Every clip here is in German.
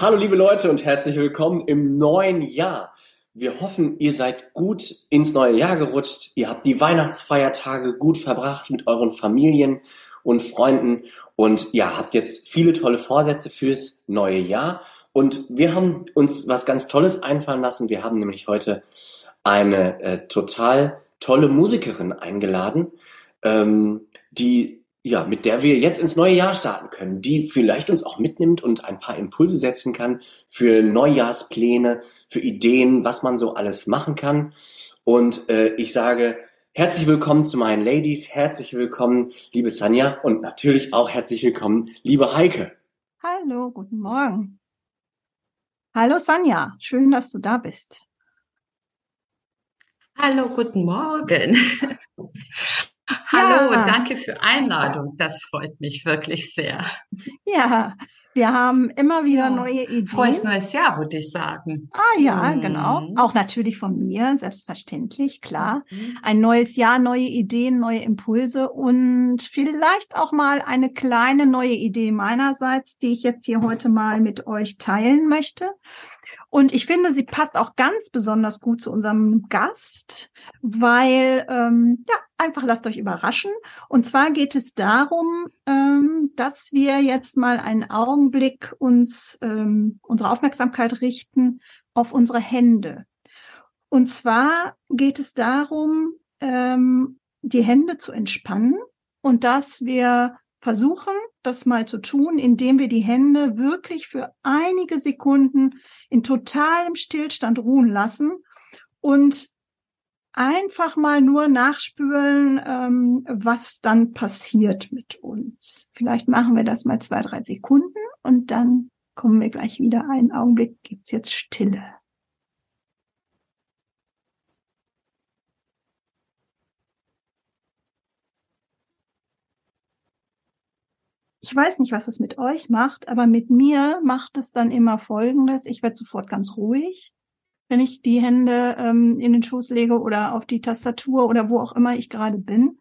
Hallo liebe Leute und herzlich willkommen im neuen Jahr. Wir hoffen, ihr seid gut ins neue Jahr gerutscht. Ihr habt die Weihnachtsfeiertage gut verbracht mit euren Familien und Freunden und ja, habt jetzt viele tolle Vorsätze fürs neue Jahr. Und wir haben uns was ganz Tolles einfallen lassen. Wir haben nämlich heute eine äh, total tolle Musikerin eingeladen, ähm, die ja, mit der wir jetzt ins neue Jahr starten können, die vielleicht uns auch mitnimmt und ein paar Impulse setzen kann für Neujahrspläne, für Ideen, was man so alles machen kann. Und äh, ich sage herzlich willkommen zu meinen Ladies, herzlich willkommen, liebe Sanja und natürlich auch herzlich willkommen, liebe Heike. Hallo, guten Morgen. Hallo Sanja, schön, dass du da bist. Hallo, guten Morgen. Hallo, ja. danke für Einladung. Das freut mich wirklich sehr. Ja, wir haben immer wieder ja. neue Ideen. Frohes neues Jahr, würde ich sagen. Ah ja, mhm. genau. Auch natürlich von mir, selbstverständlich, klar. Mhm. Ein neues Jahr, neue Ideen, neue Impulse und vielleicht auch mal eine kleine neue Idee meinerseits, die ich jetzt hier heute mal mit euch teilen möchte. Und ich finde, sie passt auch ganz besonders gut zu unserem Gast, weil, ähm, ja, einfach lasst euch überraschen. Und zwar geht es darum, ähm, dass wir jetzt mal einen Augenblick uns, ähm, unsere Aufmerksamkeit richten auf unsere Hände. Und zwar geht es darum, ähm, die Hände zu entspannen und dass wir versuchen, das mal zu tun, indem wir die Hände wirklich für einige Sekunden in totalem Stillstand ruhen lassen und einfach mal nur nachspüren, ähm, was dann passiert mit uns. Vielleicht machen wir das mal zwei, drei Sekunden und dann kommen wir gleich wieder. Einen Augenblick gibt's jetzt Stille. Ich weiß nicht, was es mit euch macht, aber mit mir macht es dann immer Folgendes. Ich werde sofort ganz ruhig, wenn ich die Hände ähm, in den Schoß lege oder auf die Tastatur oder wo auch immer ich gerade bin.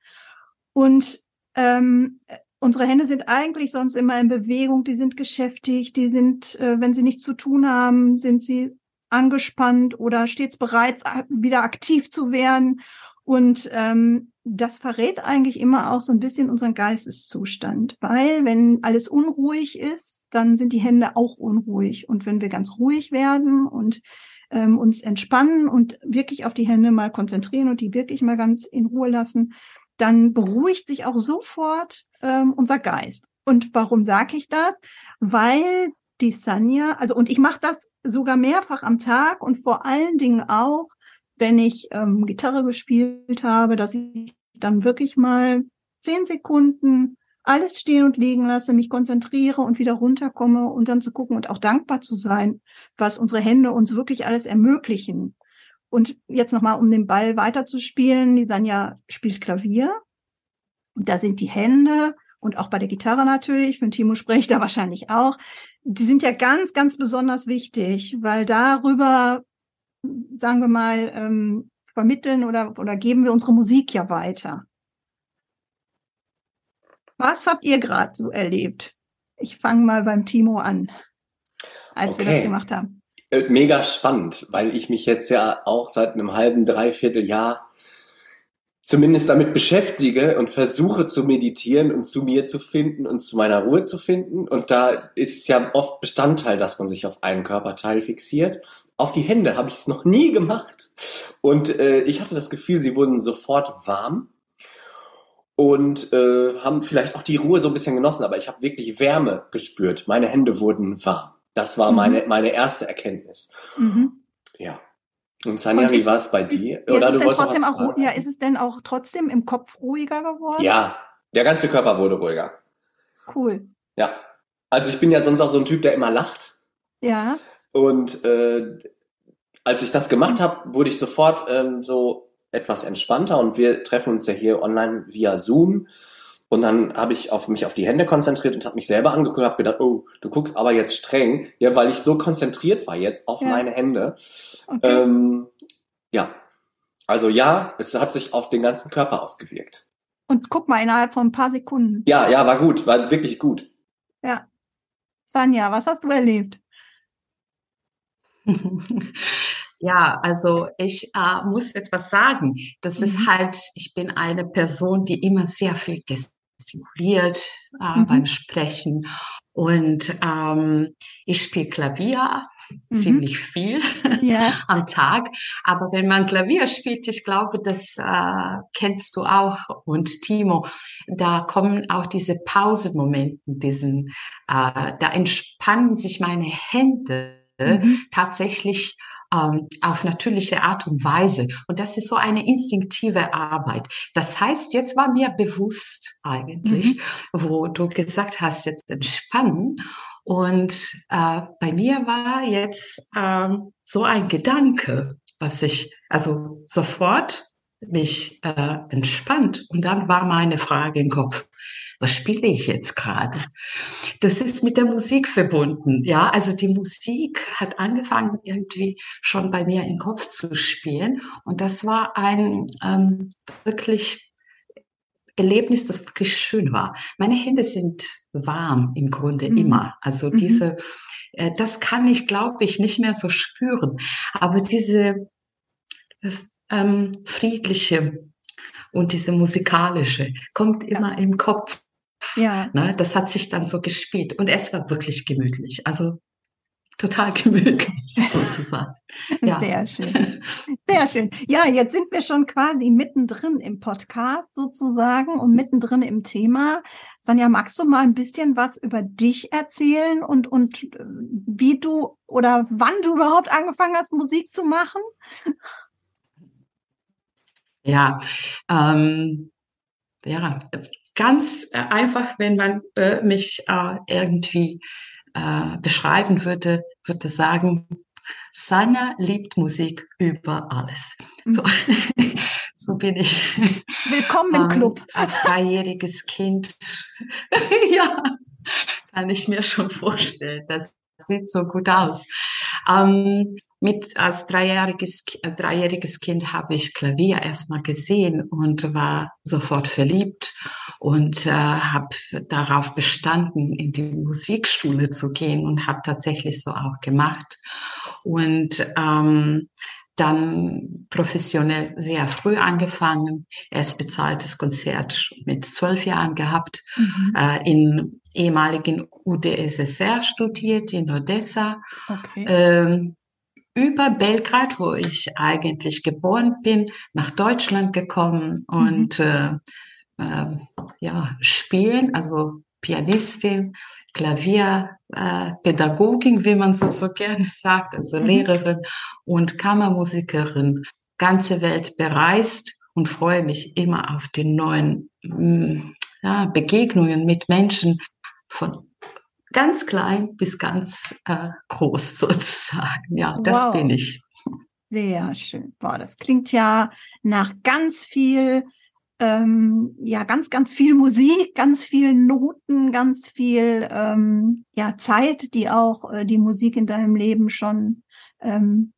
Und ähm, unsere Hände sind eigentlich sonst immer in Bewegung, die sind geschäftig, die sind, äh, wenn sie nichts zu tun haben, sind sie angespannt oder stets bereit, wieder aktiv zu werden. Und ähm, das verrät eigentlich immer auch so ein bisschen unseren Geisteszustand, weil wenn alles unruhig ist, dann sind die Hände auch unruhig. Und wenn wir ganz ruhig werden und ähm, uns entspannen und wirklich auf die Hände mal konzentrieren und die wirklich mal ganz in Ruhe lassen, dann beruhigt sich auch sofort ähm, unser Geist. Und warum sage ich das? Weil die Sanya, also und ich mache das sogar mehrfach am Tag und vor allen Dingen auch, wenn ich ähm, Gitarre gespielt habe, dass ich dann wirklich mal zehn Sekunden alles stehen und liegen lasse, mich konzentriere und wieder runterkomme und dann zu gucken und auch dankbar zu sein, was unsere Hände uns wirklich alles ermöglichen. Und jetzt nochmal, um den Ball weiterzuspielen, die Sanja spielt Klavier. Und da sind die Hände und auch bei der Gitarre natürlich, für Timo spricht da wahrscheinlich auch, die sind ja ganz, ganz besonders wichtig, weil darüber, sagen wir mal, ähm, vermitteln oder, oder geben wir unsere Musik ja weiter. Was habt ihr gerade so erlebt? Ich fange mal beim Timo an, als okay. wir das gemacht haben. Äh, mega spannend, weil ich mich jetzt ja auch seit einem halben, dreiviertel Jahr zumindest damit beschäftige und versuche zu meditieren und zu mir zu finden und zu meiner Ruhe zu finden. Und da ist es ja oft Bestandteil, dass man sich auf einen Körperteil fixiert. Auf die Hände habe ich es noch nie gemacht. Und äh, ich hatte das Gefühl, sie wurden sofort warm und äh, haben vielleicht auch die Ruhe so ein bisschen genossen. Aber ich habe wirklich Wärme gespürt. Meine Hände wurden warm. Das war mhm. meine, meine erste Erkenntnis. Mhm. Ja. Und Sanja, und wie war es bei dir? Ist, Oder ist du wolltest trotzdem auch, ja, ist es denn auch trotzdem im Kopf ruhiger geworden? Ja, der ganze Körper wurde ruhiger. Cool. Ja. Also ich bin ja sonst auch so ein Typ, der immer lacht. Ja. Und äh, als ich das gemacht habe, wurde ich sofort ähm, so etwas entspannter und wir treffen uns ja hier online via Zoom. Und dann habe ich auf mich auf die Hände konzentriert und habe mich selber angeguckt und habe gedacht, oh, du guckst aber jetzt streng, ja, weil ich so konzentriert war jetzt auf Ja. meine Hände. Okay. Ähm, ja, also ja, es hat sich auf den ganzen Körper ausgewirkt. Und guck mal, innerhalb von ein paar Sekunden. Ja, ja, war gut, war wirklich gut. Ja. Sanja, was hast du erlebt? Ja, also ich äh, muss etwas sagen. Das ist Mhm. halt, ich bin eine Person, die immer sehr viel gestikuliert äh, Mhm. beim Sprechen. Und ähm, ich spiele Klavier Mhm. ziemlich viel Ja. am Tag. Aber wenn man Klavier spielt, ich glaube, das äh, kennst du auch und Timo, da kommen auch diese Pausemomente, diesen, äh, da entspannen sich meine Hände Mhm. tatsächlich ähm, auf natürliche Art und Weise. Und das ist so eine instinktive Arbeit. Das heißt, jetzt war mir bewusst eigentlich, Mhm. wo du gesagt hast, jetzt entspannen. Und äh, bei mir war jetzt ähm, so ein Gedanke, was ich also sofort mich äh, entspannt. Und dann war meine Frage im Kopf, was spiele ich jetzt gerade? Das ist mit der Musik verbunden. Ja, also die Musik hat angefangen irgendwie schon bei mir im Kopf zu spielen. Und das war ein ähm, wirklich Erlebnis, das wirklich schön war. Meine Hände sind warm im Grunde Mhm. immer. Also Mhm. diese, äh, das kann ich, glaube ich, nicht mehr so spüren. Aber diese ähm, friedliche und diese musikalische kommt immer im Kopf. Ja. Ne, das hat sich dann so gespielt und es war wirklich gemütlich. Also total gemütlich sozusagen. Ja. Sehr schön. Sehr schön. Ja, jetzt sind wir schon quasi mittendrin im Podcast sozusagen und mittendrin im Thema. Sanja, magst du mal ein bisschen was über dich erzählen und, und äh, wie du oder wann du überhaupt angefangen hast, Musik zu machen? Ja, ähm, ja, ganz äh, einfach, wenn man äh, mich äh, irgendwie äh, beschreiben würde, würde sagen, Sanja liebt Musik über alles. So, so bin ich. Willkommen im Ähm, Club. Als dreijähriges Kind, ja, kann ich mir schon vorstellen. Das sieht so gut aus. Ähm, mit als dreijähriges, äh, dreijähriges Kind habe ich Klavier erstmal gesehen und war sofort verliebt und äh, habe darauf bestanden, in die Musikschule zu gehen und habe tatsächlich so auch gemacht. Und ähm, dann professionell sehr früh angefangen, erst bezahltes Konzert mit zwölf Jahren gehabt, Mhm. äh, in ehemaligen UdSSR studiert, in Odessa, Okay. ähm, über Belgrad, wo ich eigentlich geboren bin, nach Deutschland gekommen und äh, äh, ja, spielen, also Pianistin, Klavier, äh, wie man so, so gerne sagt, also Mhm. Lehrerin und Kammermusikerin, ganze Welt bereist und freue mich immer auf die neuen mm, ja, Begegnungen mit Menschen von ganz klein bis ganz äh, groß sozusagen. Ja, das Wow. bin ich. Sehr schön. Boah, das klingt ja nach ganz viel, ähm, ja, ganz, ganz viel Musik, ganz viel Noten, ganz viel, ähm, ja, Zeit, die auch äh, die Musik in deinem Leben schon ähm,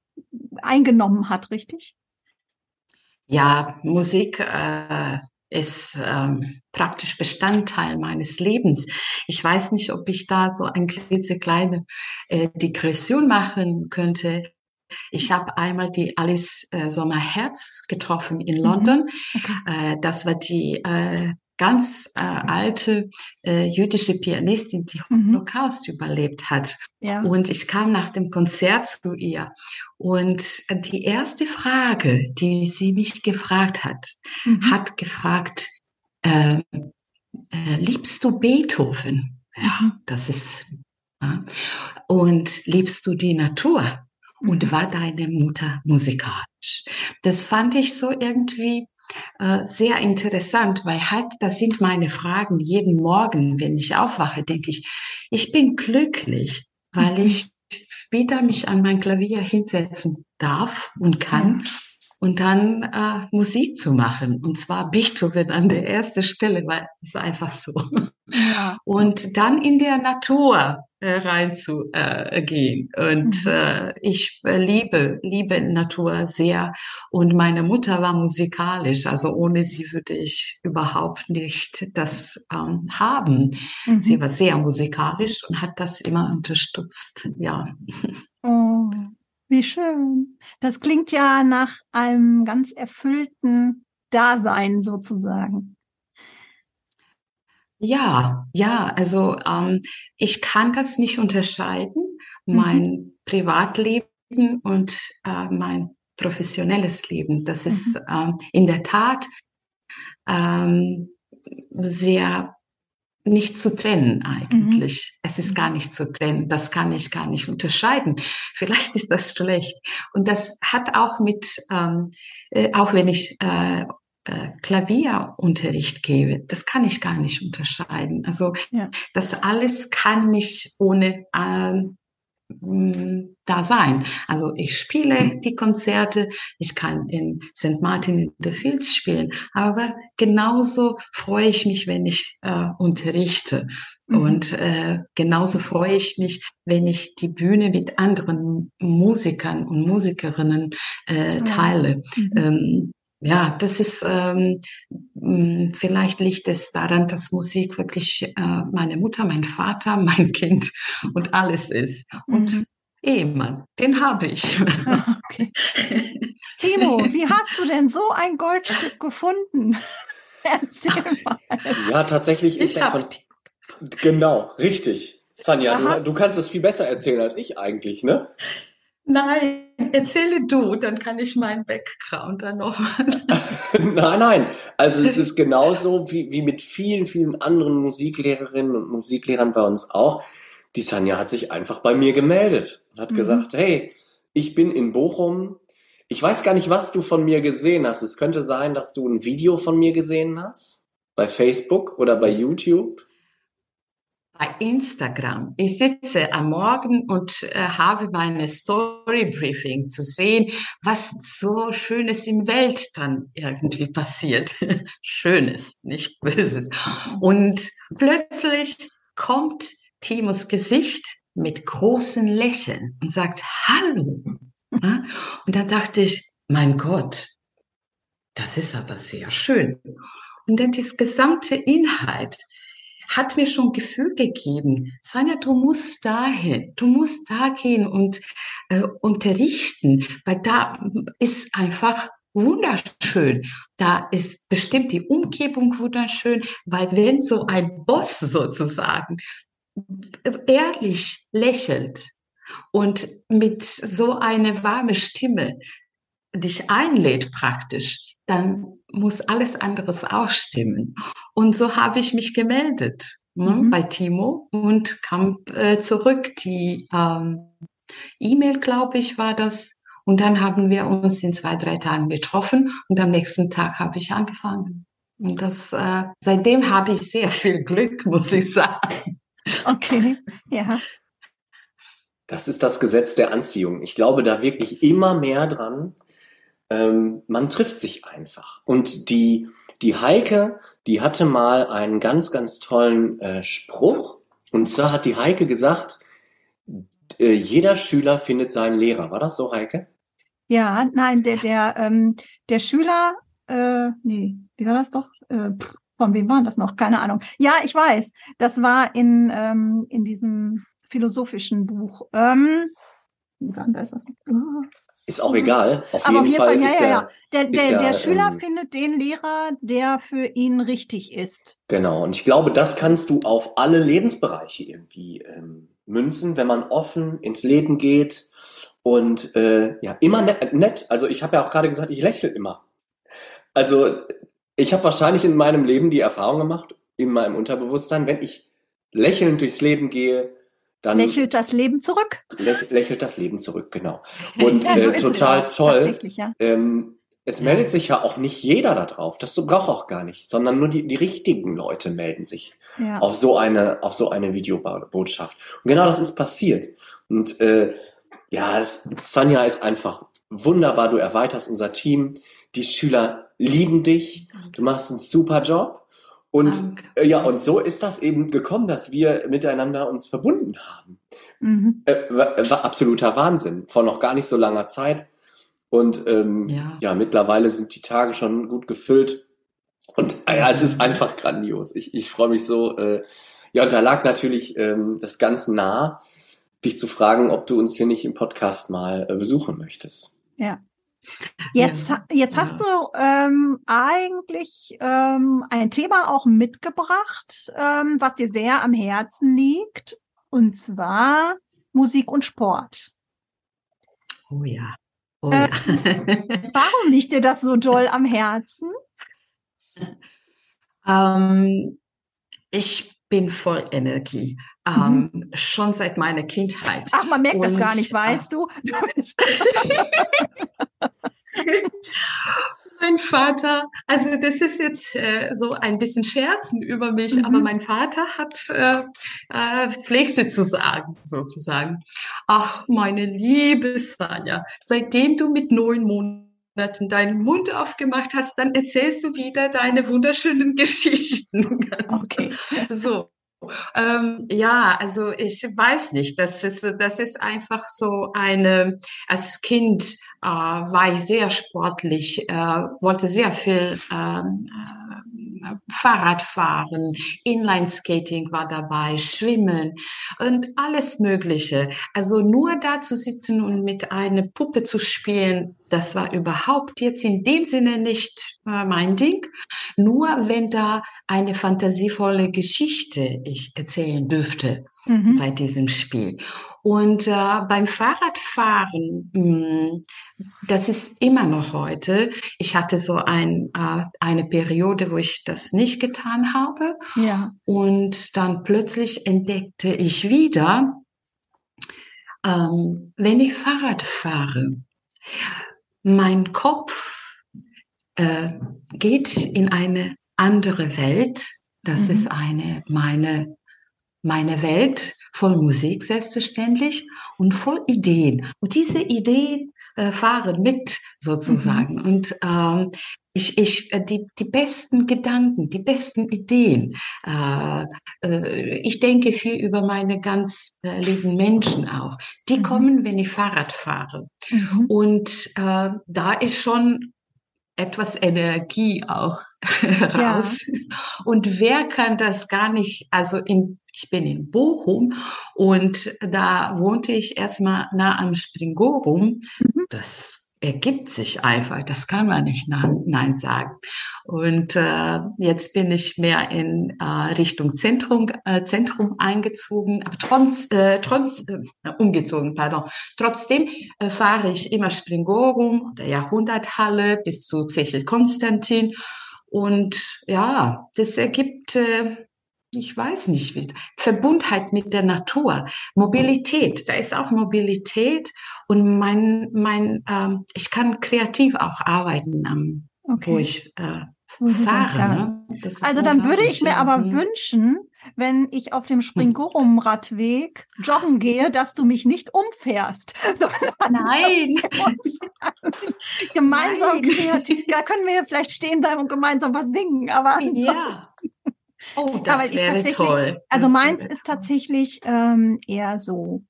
eingenommen hat, richtig? Ja, Musik äh, ist ähm, praktisch Bestandteil meines Lebens. Ich weiß nicht, ob ich da so eine klitzekleine äh, Digression machen könnte. Ich habe einmal die Alice äh, Sommer-Herz getroffen in Mhm. London. Okay. Äh, das war die äh, ganz äh, alte äh, jüdische Pianistin, die Mhm. Holocaust überlebt hat. Ja. Und ich kam nach dem Konzert zu ihr. Und die erste Frage, die sie mich gefragt hat, Mhm. hat gefragt, äh, äh, liebst du Beethoven? Ja, Mhm. das ist. Ja. Und liebst du die Natur? Und Mhm. war deine Mutter musikalisch? Das fand ich so irgendwie äh, sehr interessant, weil halt, das sind meine Fragen jeden Morgen, wenn ich aufwache, denke ich, ich bin glücklich, weil mhm. ich wieder mich an mein Klavier hinsetzen darf und kann. Ja und dann äh, Musik zu machen. Und zwar Beethoven an der ersten Stelle, weil es einfach so. Ja. Und dann in der Natur äh, reinzugehen. Äh, und mhm. äh, ich liebe, liebe Natur sehr. Und meine Mutter war musikalisch. Also ohne sie würde ich überhaupt nicht das ähm, haben. Mhm. Sie war sehr musikalisch und hat das immer unterstützt. Ja. Oh. Wie schön. Das klingt ja nach einem ganz erfüllten Dasein sozusagen. Ja, ja, also ähm, ich kann das nicht unterscheiden, mhm. mein Privatleben und äh, mein professionelles Leben. Das mhm. ist ähm, in der Tat ähm, sehr nicht zu trennen eigentlich. Mhm. Es ist gar nicht zu trennen. Das kann ich gar nicht unterscheiden. Vielleicht ist das schlecht. Und das hat auch mit, ähm, äh, auch wenn ich äh, äh, Klavierunterricht gebe, das kann ich gar nicht unterscheiden. Also ja. das alles kann ich ohne ähm, da sein. Also ich spiele mhm. die Konzerte, ich kann in St. Martin in the Fields spielen, aber genauso freue ich mich, wenn ich äh, unterrichte. Mhm. Und äh, genauso freue ich mich, wenn ich die Bühne mit anderen Musikern und Musikerinnen äh, teile. Mhm. Ähm, ja, das ist ähm, hm, vielleicht liegt es daran, dass Musik wirklich äh, meine Mutter, mein Vater, mein Kind und alles ist. Und mhm. Ehemann, den habe ich. Okay. Timo, wie hast du denn so ein Goldstück gefunden? Erzähl mal. Ja, tatsächlich ist ich er von, Genau, richtig. Sanja, du, du, kannst es viel besser erzählen als ich eigentlich, ne? Nein, erzähle du, dann kann ich meinen Background dann noch. nein, nein. Also es ist genauso wie, wie mit vielen, vielen anderen Musiklehrerinnen und Musiklehrern bei uns auch. Die Sanja hat sich einfach bei mir gemeldet und hat mhm. gesagt, hey, ich bin in Bochum. Ich weiß gar nicht, was du von mir gesehen hast. Es könnte sein, dass du ein Video von mir gesehen hast. Bei Facebook oder bei YouTube bei Instagram. Ich sitze am Morgen und äh, habe meine Story Briefing zu sehen, was so Schönes in Welt dann irgendwie passiert. Schönes, nicht Böses. Und plötzlich kommt Timos Gesicht mit großen Lächeln und sagt Hallo. Und dann dachte ich, mein Gott, das ist aber sehr schön. Und dann das gesamte Inhalt hat mir schon Gefühl gegeben, Sanja, du musst dahin, du musst da gehen und äh, unterrichten, weil da ist einfach wunderschön. Da ist bestimmt die Umgebung wunderschön, weil wenn so ein Boss sozusagen ehrlich lächelt und mit so eine warme Stimme dich einlädt praktisch, dann muss alles anderes auch stimmen. Und so habe ich mich gemeldet ne, mhm. bei Timo und kam äh, zurück. Die ähm, E-Mail, glaube ich, war das. Und dann haben wir uns in zwei, drei Tagen getroffen und am nächsten Tag habe ich angefangen. Und das, äh, seitdem habe ich sehr viel Glück, muss ich sagen. Okay, ja. Das ist das Gesetz der Anziehung. Ich glaube da wirklich immer mehr dran, ähm, man trifft sich einfach. Und die, die Heike, die hatte mal einen ganz, ganz tollen äh, Spruch. Und zwar hat die Heike gesagt, äh, jeder Schüler findet seinen Lehrer. War das so, Heike? Ja, nein, der, der, ähm, der Schüler, äh, nee, wie war das doch? Äh, von wem war das noch? Keine Ahnung. Ja, ich weiß. Das war in, ähm, in diesem philosophischen Buch. Ähm, Ist auch egal. Auf Aber jeden, auf jeden Fall, Fall ja, ja, ja. Der, der, ja, der Schüler ähm, findet den Lehrer, der für ihn richtig ist. Genau. Und ich glaube, das kannst du auf alle Lebensbereiche irgendwie ähm, münzen, wenn man offen ins Leben geht und äh, ja, immer nett. nett. Also ich habe ja auch gerade gesagt, ich lächle immer. Also ich habe wahrscheinlich in meinem Leben die Erfahrung gemacht, in meinem Unterbewusstsein, wenn ich lächelnd durchs Leben gehe, dann lächelt das Leben zurück. Lächelt das Leben zurück, genau. Und ja, so äh, total toll. Ja. Ähm, es meldet sich ja auch nicht jeder da drauf. Das braucht auch gar nicht, sondern nur die, die richtigen Leute melden sich Ja. auf so eine, auf so eine Videobotschaft. Und genau das ist passiert. Und äh, ja, es, Sanja ist einfach wunderbar. Du erweiterst unser Team. Die Schüler lieben dich. Du machst einen super Job. Und Danke. äh, ja, und so ist das eben gekommen, dass wir miteinander uns verbunden haben. Mhm. Äh, war, war absoluter Wahnsinn. Vor noch gar nicht so langer Zeit. Und ähm, Ja. ja, mittlerweile sind die Tage schon gut gefüllt. Und äh, ja, es ist einfach grandios. Ich, ich freue mich so. Äh, ja, und da lag natürlich ähm, das ganz nah, dich zu fragen, ob du uns hier nicht im Podcast mal äh, besuchen möchtest. Jetzt, Ja. jetzt hast du ähm, eigentlich ähm, ein Thema auch mitgebracht, ähm, was dir sehr am Herzen liegt, und zwar Musik und Sport. Oh ja. Oh Äh, ja. Warum liegt dir das so doll am Herzen? ähm, ich bin voll Energie. Ähm, Schon seit meiner Kindheit. Ach, man merkt das Und, gar nicht, äh, weißt du? du bist, Mein Vater, also das ist jetzt äh, so ein bisschen Scherzen über mich, Mhm. aber mein Vater hat äh, äh, pflegte zu sagen, sozusagen. Ach, meine liebe Sanja, seitdem du mit neun Monaten deinen Mund aufgemacht hast, dann erzählst du wieder deine wunderschönen Geschichten. okay. So. Ähm, ja, also ich weiß nicht, das ist, das ist einfach so eine, als Kind äh, war ich sehr sportlich, äh, wollte sehr viel ähm, äh, Fahrrad fahren, Inline-Skating war dabei, Schwimmen und alles Mögliche. Also nur da zu sitzen und mit einer Puppe zu spielen, das war überhaupt jetzt in dem Sinne nicht äh, mein Ding. Nur wenn da eine fantasievolle Geschichte ich erzählen dürfte Mhm. bei diesem Spiel. Und äh, beim Fahrradfahren, mh, das ist immer noch heute. Ich hatte so ein, äh, eine Periode, wo ich das nicht getan habe. Ja. Und dann plötzlich entdeckte ich wieder, ähm, wenn ich Fahrrad fahre, mein Kopf äh, geht in eine andere Welt. Das Mhm. ist eine meine meine Welt voll Musik selbstverständlich und voll Ideen. Und diese Ideen äh, fahren mit sozusagen. Und ähm, ich, ich, äh, die, die besten Gedanken, die besten Ideen. Äh, äh, ich denke viel über meine ganz äh, lieben Menschen auch. Die Mhm. kommen, wenn ich Fahrrad fahre. Mhm. Und da ist schon etwas Energie auch raus. Und wer kann das gar nicht, also in, ich bin in Bochum und da wohnte ich erstmal nah am Springorum. Mhm. Das ergibt sich einfach, das kann man nicht Nein, sagen. Und äh, jetzt bin ich mehr in äh, Richtung Zentrum, äh, Zentrum eingezogen, aber trotz, äh, trotz äh, umgezogen, pardon. Trotzdem äh, fahre ich immer Springorum, der Jahrhunderthalle bis zu Zechel Konstantin. Und ja, das ergibt, äh, ich weiß nicht, Verbundheit mit der Natur, Mobilität, da ist auch Mobilität und mein, mein, ähm, ich kann kreativ auch arbeiten, wo Okay. ich äh, Wo du dann fahre. fährst. Ne? Also dann würde ich mir aber Mhm. wünschen, wenn ich auf dem Springorum-Radweg joggen gehe, dass du mich nicht umfährst, Nein. gemeinsam Nein. kreativ, da können wir vielleicht stehen bleiben und gemeinsam was singen, aber Ja. Oh, das wäre toll. Also Das meins ist toll. tatsächlich ähm, eher so,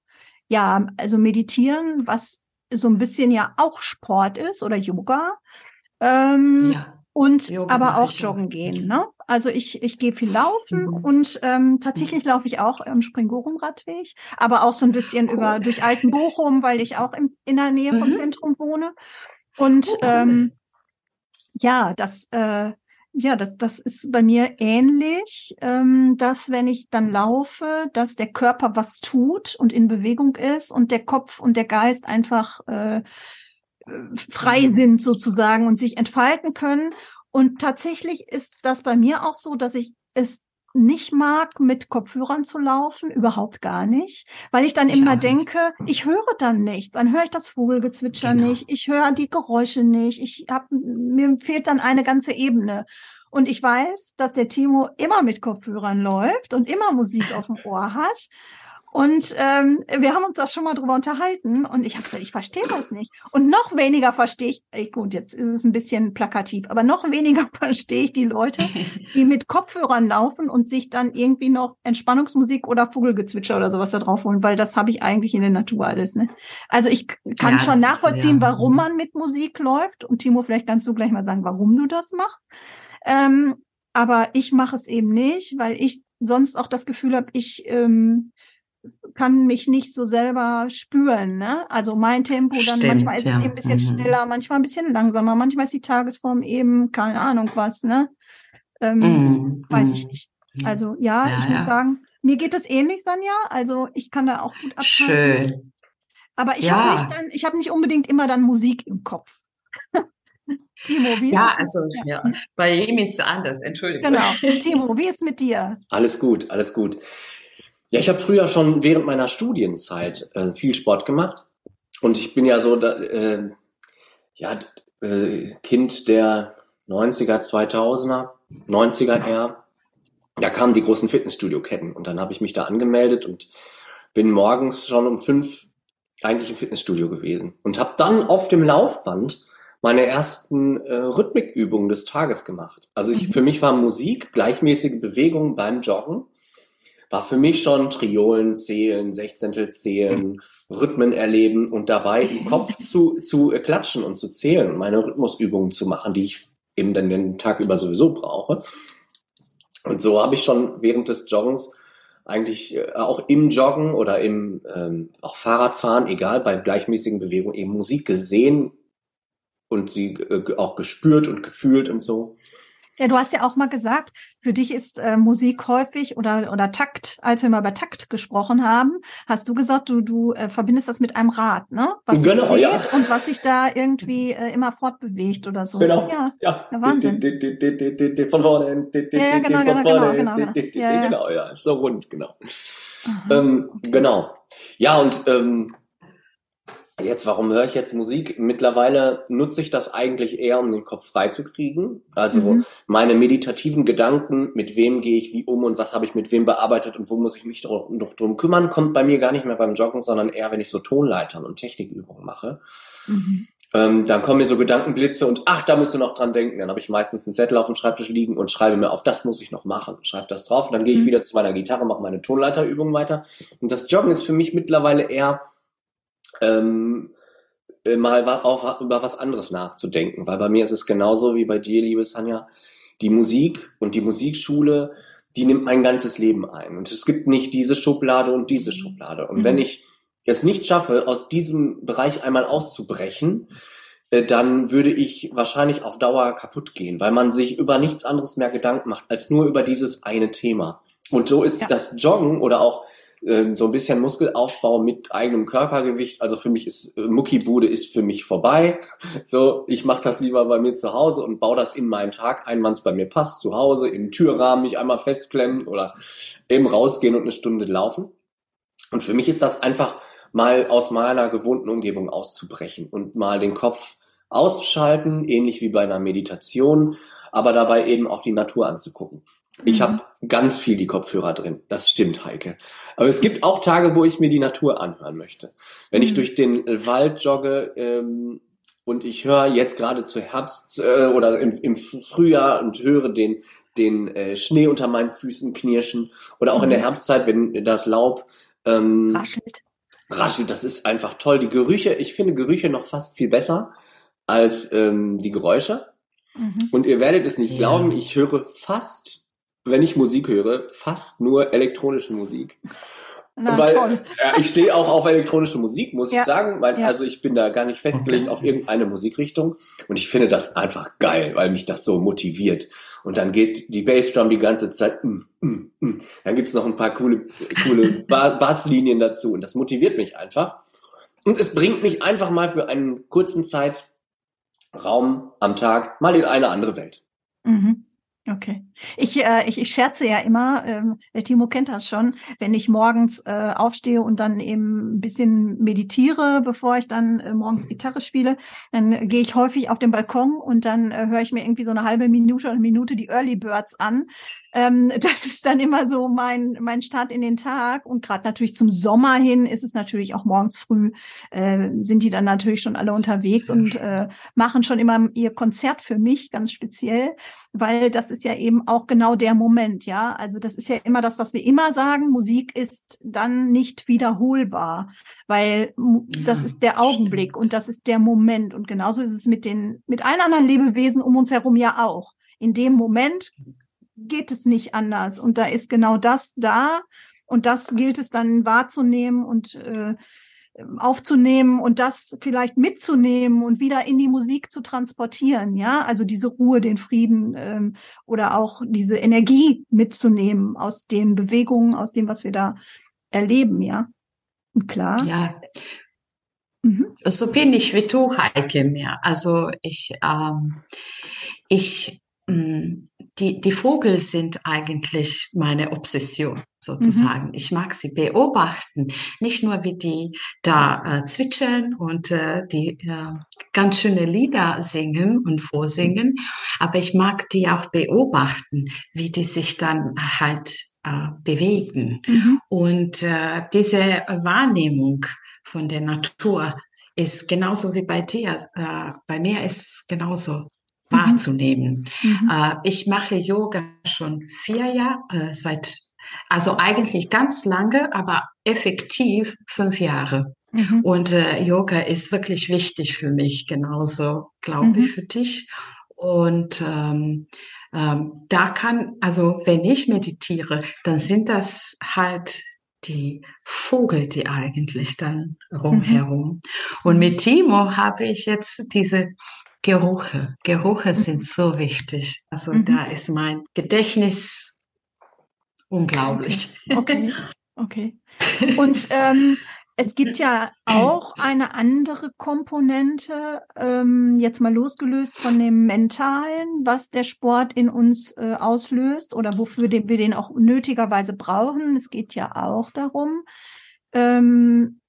ja, also meditieren, was so ein bisschen ja auch Sport ist oder Yoga. Ähm, Ja. Und Yoga aber auch joggen gehen. Ne? Also ich, ich gehe viel laufen Mhm. und ähm, tatsächlich laufe ich auch im Springorum-Radweg, aber auch so ein bisschen Cool. über durch Altenbochum, weil ich auch im, in der Nähe vom Mhm. Zentrum wohne. Und Oh, cool. ähm, ja, das, äh, ja, das, das ist bei mir ähnlich, ähm, dass wenn ich dann laufe, dass der Körper was tut und in Bewegung ist und der Kopf und der Geist einfach äh, frei Mhm. sind sozusagen und sich entfalten können. Und tatsächlich ist das bei mir auch so, dass ich es nicht mag, mit Kopfhörern zu laufen, überhaupt gar nicht, weil ich dann ich immer denke, ich höre dann nichts, dann höre ich das Vogelgezwitscher genau. nicht, ich höre die Geräusche nicht, ich hab, mir fehlt dann eine ganze Ebene. Und ich weiß, dass der Timo immer mit Kopfhörern läuft und immer Musik auf dem Ohr hat. Und ähm, wir haben uns da schon mal drüber unterhalten und ich habe gesagt, ich verstehe das nicht. Und noch weniger verstehe ich, ey, gut, jetzt ist es ein bisschen plakativ, aber noch weniger verstehe ich die Leute, die mit Kopfhörern laufen und sich dann irgendwie noch Entspannungsmusik oder Vogelgezwitscher oder sowas da drauf holen, weil das habe ich eigentlich in der Natur alles. Ne? Also ich kann ja, schon nachvollziehen, ist, ja. warum man mit Musik läuft. Und Timo, vielleicht kannst du gleich mal sagen, warum du das machst. Ähm, aber ich mache es eben nicht, weil ich sonst auch das Gefühl habe, ich ähm, kann mich nicht so selber spüren. Ne? Also mein Tempo, dann Stimmt, manchmal ist ja. es eben ein bisschen mhm. schneller, manchmal ein bisschen langsamer, manchmal ist die Tagesform eben, keine Ahnung was, ne? Ähm, mhm. Weiß ich mhm. nicht. Also ja, ja ich ja. muss sagen, mir geht es ähnlich, Sanja. Also ich kann da auch gut abschalten. Schön. Aber ich ja. habe nicht, dann, ich hab nicht unbedingt immer dann Musik im Kopf. Timo, wie ist ja, es also ja. bei ihm ist es anders, Entschuldigung. Genau. Timo, wie ist es mit dir? Alles gut, alles gut. Ja, ich habe früher schon während meiner Studienzeit äh, viel Sport gemacht und ich bin ja so da, äh, ja äh, Kind der 90er, 2000er, 90er eher. Da kamen die großen Fitnessstudio-Ketten und dann habe ich mich da angemeldet und bin morgens schon um fünf eigentlich im Fitnessstudio gewesen und habe dann auf dem Laufband meine ersten äh, Rhythmikübungen des Tages gemacht. Also ich, mhm. für mich war Musik, gleichmäßige Bewegung beim Joggen war für mich schon Triolen zählen, Sechzehntel zählen, Rhythmen erleben und dabei im Kopf zu, zu klatschen und zu zählen und meine Rhythmusübungen zu machen, die ich eben dann den Tag über sowieso brauche. Und so habe ich schon während des Joggens eigentlich äh, auch im Joggen oder im ähm, auch Fahrradfahren, egal, bei gleichmäßigen Bewegungen eben Musik gesehen und sie äh, auch gespürt und gefühlt und so. Ja, du hast ja auch mal gesagt, für dich ist äh, Musik häufig oder oder Takt, als wir mal über Takt gesprochen haben, hast du gesagt, du du äh, verbindest das mit einem Rad, ne? Was genau, dreht ja. und was sich da irgendwie äh, immer fortbewegt oder so. Genau. Ja, ja. ja Wahnsinn. Von vorne. Ja, genau, genau, genau, genau, genau. Genau, ja, so rund, genau. Ähm, genau. Ja, und ähm, Jetzt, warum höre ich jetzt Musik? Mittlerweile nutze ich das eigentlich eher, um den Kopf frei zu kriegen. Also mhm. meine meditativen Gedanken, mit wem gehe ich wie um und was habe ich mit wem bearbeitet und wo muss ich mich noch drum kümmern, kommt bei mir gar nicht mehr beim Joggen, sondern eher, wenn ich so Tonleitern und Technikübungen mache. Mhm. Ähm, dann kommen mir so Gedankenblitze und ach, da musst du noch dran denken. Dann habe ich meistens einen Zettel auf dem Schreibtisch liegen und schreibe mir auf, das muss ich noch machen. Schreibe das drauf und dann gehe ich mhm. wieder zu meiner Gitarre, mache meine Tonleiterübung weiter. Und das Joggen ist für mich mittlerweile eher ähm, äh, mal auf, über was anderes nachzudenken. Weil bei mir ist es genauso wie bei dir, liebe Sanja. Die Musik und die Musikschule, die nimmt mein ganzes Leben ein. Und es gibt nicht diese Schublade und diese Schublade. Und mhm. wenn ich es nicht schaffe, aus diesem Bereich einmal auszubrechen, äh, dann würde ich wahrscheinlich auf Dauer kaputt gehen, weil man sich über nichts anderes mehr Gedanken macht als nur über dieses eine Thema. Und so ist ja. das Joggen oder auch ähm, so ein bisschen Muskelaufbau mit eigenem Körpergewicht. Also für mich ist äh, Muckibude ist für mich vorbei. So, ich mache das lieber bei mir zu Hause und baue das in meinen Tag ein, wann es bei mir passt. Zu Hause im Türrahmen mich einmal festklemmen oder eben rausgehen und eine Stunde laufen. Und für mich ist das einfach mal aus meiner gewohnten Umgebung auszubrechen und mal den Kopf auszuschalten, ähnlich wie bei einer Meditation, aber dabei eben auch die Natur anzugucken. Ich mhm. habe ganz viel die Kopfhörer drin. Das stimmt, Heike. Aber es gibt auch Tage, wo ich mir die Natur anhören möchte. Wenn mhm. ich durch den Wald jogge ähm, und ich höre jetzt gerade zu Herbst äh, oder im, im, Frühjahr und höre den, den äh, Schnee unter meinen Füßen knirschen oder auch mhm. in der mhm. Herbstzeit, wenn das Laub ähm, raschelt. Raschelt, das ist einfach toll. Die Gerüche, ich finde Gerüche noch fast viel besser als ähm, die Geräusche. Mhm. Und ihr werdet es nicht ja. glauben, ich höre fast wenn ich Musik höre, fast nur elektronische Musik. Na, weil toll. Äh, ich stehe auch auf elektronische Musik, muss ja. ich sagen. Weil, ja. Also ich bin da gar nicht festgelegt okay. auf irgendeine Musikrichtung. Und ich finde das einfach geil, weil mich das so motiviert. Und dann geht die Bassdrum die ganze Zeit. Mm, mm, mm. Dann gibt's noch ein paar coole, coole Basslinien dazu. Und das motiviert mich einfach. Und es bringt mich einfach mal für einen kurzen Zeitraum am Tag mal in eine andere Welt. Mhm. Okay. Ich, äh, ich, ich scherze ja immer, ähm, der Timo kennt das schon, wenn ich morgens äh, aufstehe und dann eben ein bisschen meditiere, bevor ich dann äh, morgens Gitarre spiele, dann gehe ich häufig auf den Balkon und dann äh, höre ich mir irgendwie so eine halbe Minute oder eine Minute die Early Birds an. Ähm, das ist dann immer so mein, mein Start in den Tag. Und gerade natürlich zum Sommer hin ist es natürlich auch morgens früh, äh, sind die dann natürlich schon alle unterwegs und äh, machen schon immer ihr Konzert für mich ganz speziell, weil das ist ja eben auch genau der Moment, ja. Also das ist ja immer das, was wir immer sagen. Musik ist dann nicht wiederholbar, weil das ist der Augenblick und das ist der Moment. Und genauso ist es mit den, mit allen anderen Lebewesen um uns herum ja auch. In dem Moment geht es nicht anders. Und da ist genau das da. Und das gilt es dann wahrzunehmen und äh, aufzunehmen und das vielleicht mitzunehmen und wieder in die Musik zu transportieren, ja, also diese Ruhe, den Frieden ähm, oder auch diese Energie mitzunehmen aus den Bewegungen, aus dem, was wir da erleben, ja. Und klar. Ja. Mhm. So bin ich wie du, Heike, mehr. Also ich, ähm, ich die, die Vogel sind eigentlich meine Obsession sozusagen. Mhm. Ich mag sie beobachten, nicht nur wie die da äh, zwitschern und äh, die äh, ganz schöne Lieder singen und vorsingen, aber ich mag die auch beobachten, wie die sich dann halt äh, bewegen. Mhm. Und äh, diese Wahrnehmung von der Natur ist genauso wie bei dir. Äh, bei mir ist genauso. Wahrzunehmen. Mhm. Äh, ich mache Yoga schon vier Jahre, äh, seit, also eigentlich ganz lange, aber effektiv fünf Jahre. Mhm. Und äh, Yoga ist wirklich wichtig für mich, genauso glaube mhm. ich für dich. Und ähm, ähm, da kann, also wenn ich meditiere, dann sind das halt die Vogel, die eigentlich dann rumherum. Mhm. Und mit Timo habe ich jetzt diese Gerüche. Gerüche sind so wichtig. Also mhm. da ist mein Gedächtnis unglaublich. Okay, okay. okay. Und ähm, es gibt ja auch eine andere Komponente, ähm, jetzt mal losgelöst von dem Mentalen, was der Sport in uns äh, auslöst oder wofür den, wir den auch nötigerweise brauchen. Es geht ja auch darum, ähm,